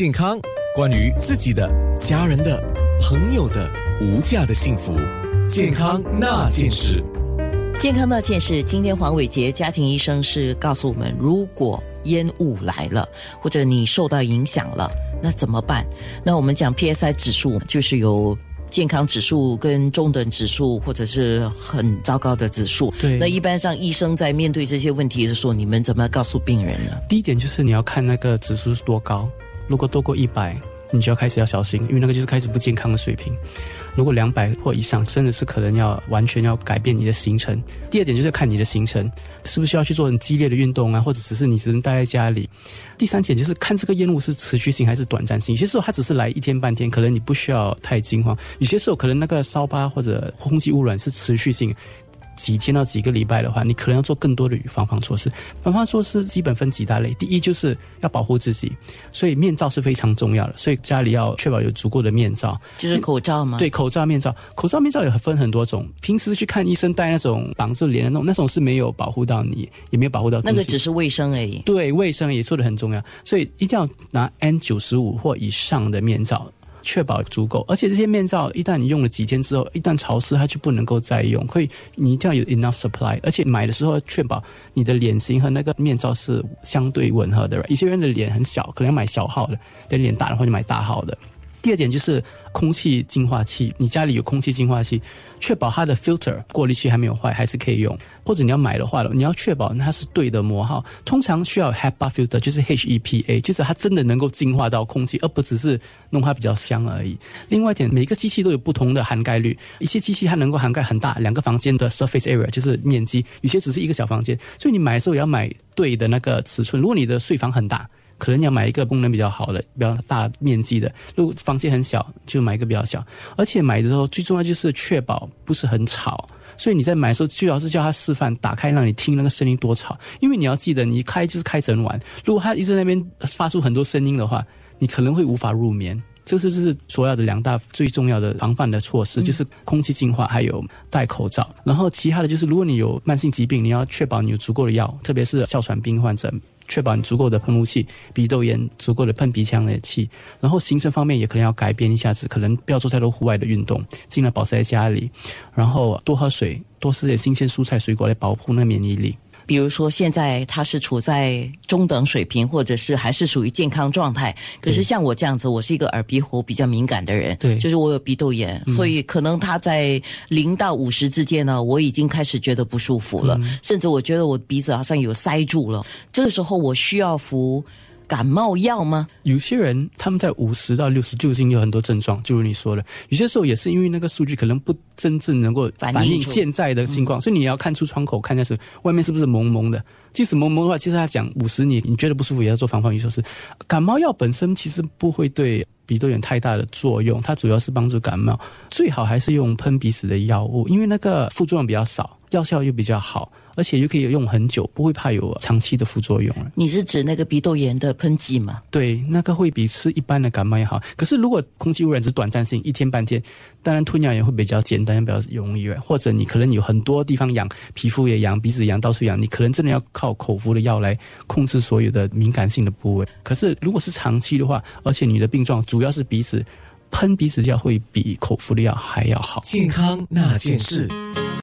健康，关于自己的、家人的、朋友的无价的幸福，健康那件事。健康那件事，今天黄伟杰家庭医生是告诉我们，如果烟雾来了，或者你受到影响了，那怎么办？那我们讲 PSI 指数，就是有健康指数跟中等指数，或者是很糟糕的指数。对那一般上医生在面对这些问题的时候，你们怎么告诉病人呢？第一点就是你要看那个指数是多高，如果多过一百，你就要开始要小心，因为那个就是开始不健康的水平。如果两百或以上，真的是可能要完全要改变你的行程。第二点就是看你的行程是不是要去做很激烈的运动啊，或者只是你只能待在家里。第三点就是看这个烟雾是持续性还是短暂性，有些时候它只是来一天半天，可能你不需要太惊慌；有些时候可能那个烧疤或者空气污染是持续性。几天到几个礼拜的话，你可能要做更多的预防防措施。防范措施基本分几大类，第一就是要保护自己，所以面罩是非常重要的，所以家里要确保有足够的面罩。就是口罩吗？对，口罩、面罩，口罩、面罩也分很多种。平时去看医生戴那种绑住脸的那种，那种是没有保护到你，也没有保护到那个只是卫生而已。对卫生也做的很重要，所以一定要拿 N 九十五或以上的面罩。确保足够，而且这些面罩一旦你用了几天之后，一旦潮湿，它就不能够再用。所以你一定要有 enough supply，而且买的时候要确保你的脸型和那个面罩是相对吻合的。有些人的脸很小，可能要买小号的；等脸大的话就买大号的。第二点就是空气净化器，你家里有空气净化器，确保它的 filter 过滤器还没有坏，还是可以用。或者你要买的话，你要确保它是对的模号。通常需要 HEPA filter，就是 HEPA，就是它真的能够净化到空气，而不只是弄它比较香而已。另外一点，每个机器都有不同的涵盖率，一些机器它能够涵盖很大两个房间的 surface area，就是面积；有些只是一个小房间。所以你买的时候也要买对的那个尺寸。如果你的睡房很大，可能要买一个功能比较好的、比较大面积的；如果房间很小，就买一个比较小。而且买的时候最重要就是确保不是很吵。所以你在买的时候，最好是叫他示范打开，让你听那个声音多吵。因为你要记得，你一开就是开整晚。如果他一直在那边发出很多声音的话，你可能会无法入眠。这是这是所有的两大最重要的防范的措施，就是空气净化还有戴口罩。然后其他的就是，如果你有慢性疾病，你要确保你有足够的药，特别是哮喘病患者。确保你足够的喷雾器，鼻窦炎足够的喷鼻腔的气，然后行程方面也可能要改变一下子，可能不要做太多户外的运动，尽量保持在家里，然后多喝水，多吃点新鲜蔬菜水果来保护那免疫力。比如说，现在他是处在中等水平，或者是还是属于健康状态。可是像我这样子，我是一个耳鼻喉比较敏感的人，对，就是我有鼻窦炎，所以可能他在零到五十之间呢，我已经开始觉得不舒服了，甚至我觉得我鼻子好像有塞住了。这个时候，我需要服感冒药吗？有些人他们在五十到六十就已经有很多症状，就如你说的，有些时候也是因为那个数据可能不真正能够反映现在的情况，所以你要看出窗口看一下是外面是不是蒙蒙的。即使蒙蒙的话，其实他讲五十你你觉得不舒服，也要做防范预措施。感冒药本身其实不会对鼻窦炎太大的作用，它主要是帮助感冒，最好还是用喷鼻子的药物，因为那个副作用比较少，药效又比较好。而且又可以用很久，不会怕有长期的副作用你是指那个鼻窦炎的喷剂吗？对，那个会比吃一般的感冒也好。可是如果空气污染是短暂性，一天半天，当然吞药也会比较简单，比较容易。或者你可能有很多地方痒，皮肤也痒，鼻子痒，到处痒，你可能真的要靠口服的药来控制所有的敏感性的部位。可是如果是长期的话，而且你的病状主要是鼻子，喷鼻子药会比口服的药还要好。健康那件事。